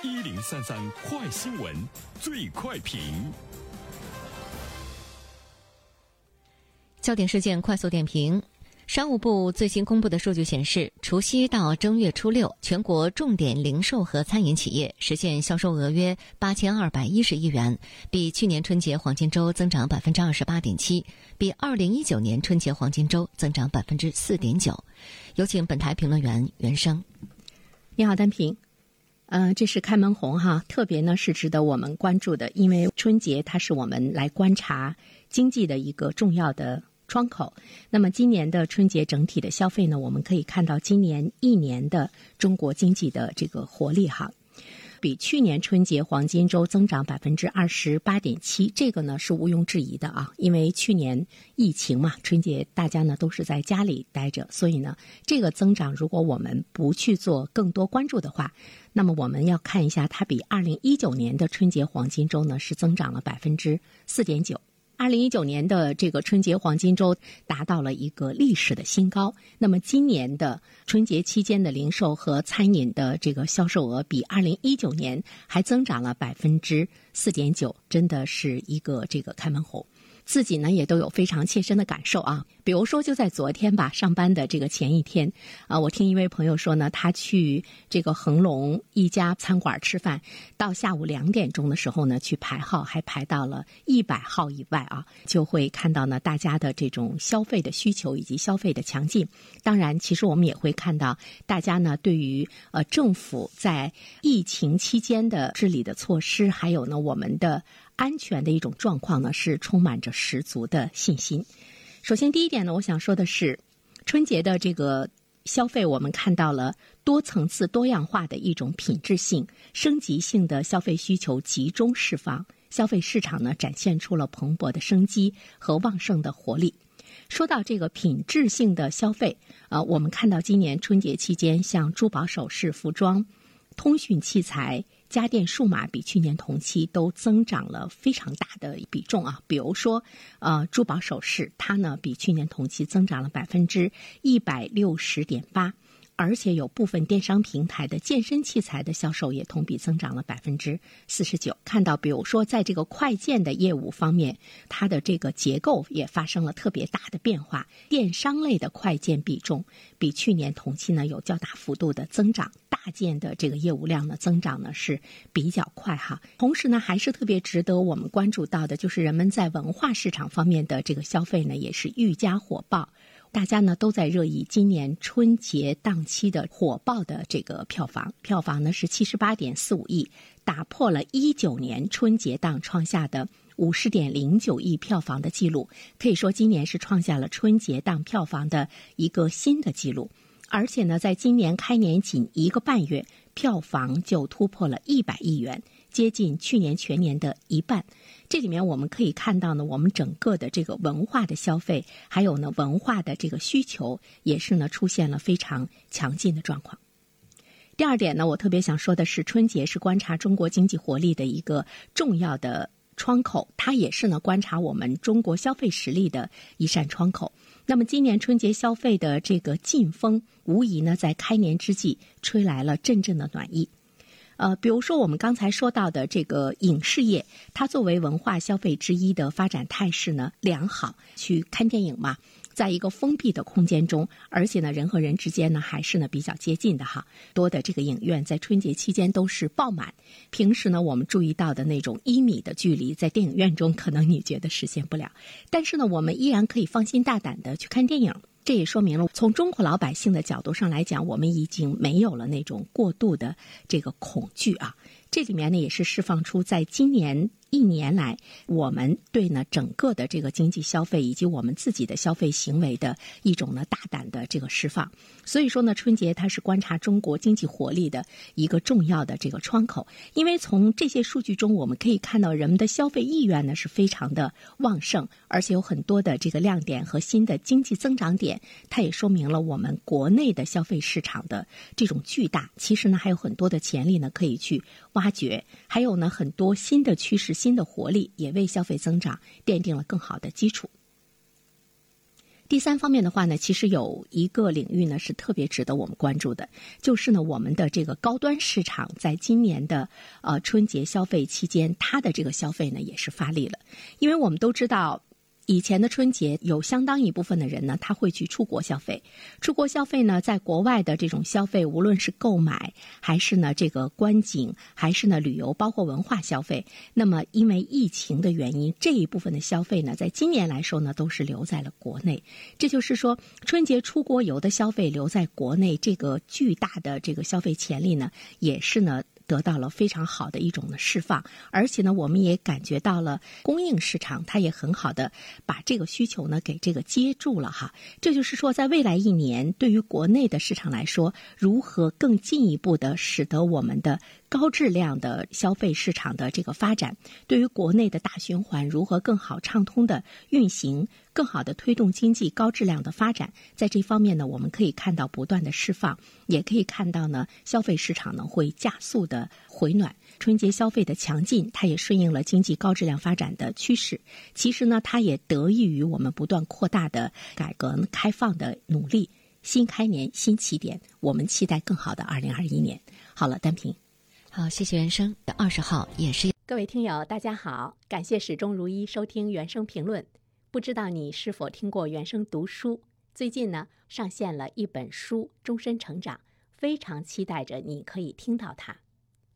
一零三三快新闻，最快评。焦点事件快速点评：商务部最新公布的数据显示，除夕到正月初六，全国重点零售和餐饮企业实现销售额约八千二百一十亿元，比去年春节黄金周增长百分之二十八点七，比二零一九年春节黄金周增长百分之四点九。有请本台评论员袁生。你好，单平。呃，这是开门红哈，特别呢是值得我们关注的，因为春节它是我们来观察经济的一个重要的。窗口。那么今年的春节整体的消费呢，我们可以看到今年一年的中国经济的这个活力哈，比去年春节黄金周增长百分之二十八点七，这个呢是毋庸置疑的啊。因为去年疫情嘛，春节大家呢都是在家里待着，所以呢这个增长如果我们不去做更多关注的话，那么我们要看一下它比二零一九年的春节黄金周呢是增长了百分之四点九。二零一九年的这个春节黄金周达到了一个历史的新高。那么今年的春节期间的零售和餐饮的这个销售额比二零一九年还增长了百分之四点九，真的是一个这个开门红。自己呢也都有非常切身的感受啊，比如说就在昨天吧，上班的这个前一天，啊，我听一位朋友说呢，他去这个恒隆一家餐馆吃饭，到下午两点钟的时候呢，去排号还排到了一百号以外啊，就会看到呢大家的这种消费的需求以及消费的强劲。当然，其实我们也会看到大家呢对于呃政府在疫情期间的治理的措施，还有呢我们的。安全的一种状况呢，是充满着十足的信心。首先，第一点呢，我想说的是，春节的这个消费，我们看到了多层次、多样化的一种品质性、升级性的消费需求集中释放，消费市场呢展现出了蓬勃的生机和旺盛的活力。说到这个品质性的消费，呃，我们看到今年春节期间，像珠宝首饰、服装、通讯器材。家电数码比去年同期都增长了非常大的比重啊，比如说，呃，珠宝首饰，它呢比去年同期增长了百分之一百六十点八。而且有部分电商平台的健身器材的销售也同比增长了百分之四十九。看到，比如说在这个快件的业务方面，它的这个结构也发生了特别大的变化。电商类的快件比重比去年同期呢有较大幅度的增长，大件的这个业务量呢增长呢是比较快哈。同时呢，还是特别值得我们关注到的，就是人们在文化市场方面的这个消费呢也是愈加火爆。大家呢都在热议今年春节档期的火爆的这个票房，票房呢是七十八点四五亿，打破了一九年春节档创下的五十点零九亿票房的记录，可以说今年是创下了春节档票房的一个新的记录。而且呢，在今年开年仅一个半月，票房就突破了一百亿元。接近去年全年的一半，这里面我们可以看到呢，我们整个的这个文化的消费，还有呢文化的这个需求，也是呢出现了非常强劲的状况。第二点呢，我特别想说的是，春节是观察中国经济活力的一个重要的窗口，它也是呢观察我们中国消费实力的一扇窗口。那么今年春节消费的这个劲风，无疑呢在开年之际吹来了阵阵的暖意。呃，比如说我们刚才说到的这个影视业，它作为文化消费之一的发展态势呢良好。去看电影嘛，在一个封闭的空间中，而且呢人和人之间呢还是呢比较接近的哈。多的这个影院在春节期间都是爆满。平时呢我们注意到的那种一米的距离，在电影院中可能你觉得实现不了，但是呢我们依然可以放心大胆的去看电影。这也说明了，从中国老百姓的角度上来讲，我们已经没有了那种过度的这个恐惧啊。这里面呢，也是释放出在今年。一年来，我们对呢整个的这个经济消费以及我们自己的消费行为的一种呢大胆的这个释放。所以说呢，春节它是观察中国经济活力的一个重要的这个窗口。因为从这些数据中，我们可以看到人们的消费意愿呢是非常的旺盛，而且有很多的这个亮点和新的经济增长点。它也说明了我们国内的消费市场的这种巨大。其实呢，还有很多的潜力呢可以去挖掘。还有呢，很多新的趋势。新的活力也为消费增长奠定了更好的基础。第三方面的话呢，其实有一个领域呢是特别值得我们关注的，就是呢我们的这个高端市场在今年的呃春节消费期间，它的这个消费呢也是发力了，因为我们都知道。以前的春节有相当一部分的人呢，他会去出国消费。出国消费呢，在国外的这种消费，无论是购买，还是呢这个观景，还是呢旅游，包括文化消费，那么因为疫情的原因，这一部分的消费呢，在今年来说呢，都是留在了国内。这就是说，春节出国游的消费留在国内，这个巨大的这个消费潜力呢，也是呢。得到了非常好的一种的释放，而且呢，我们也感觉到了供应市场，它也很好的把这个需求呢给这个接住了哈。这就是说，在未来一年，对于国内的市场来说，如何更进一步的使得我们的。高质量的消费市场的这个发展，对于国内的大循环如何更好畅通的运行，更好的推动经济高质量的发展，在这方面呢，我们可以看到不断的释放，也可以看到呢，消费市场呢会加速的回暖。春节消费的强劲，它也顺应了经济高质量发展的趋势。其实呢，它也得益于我们不断扩大的改革开放的努力。新开年新起点，我们期待更好的二零二一年。好了，单平。好，谢谢原生。二十号也是各位听友，大家好，感谢始终如一收听原声评论。不知道你是否听过原声读书？最近呢，上线了一本书《终身成长》，非常期待着你可以听到它。《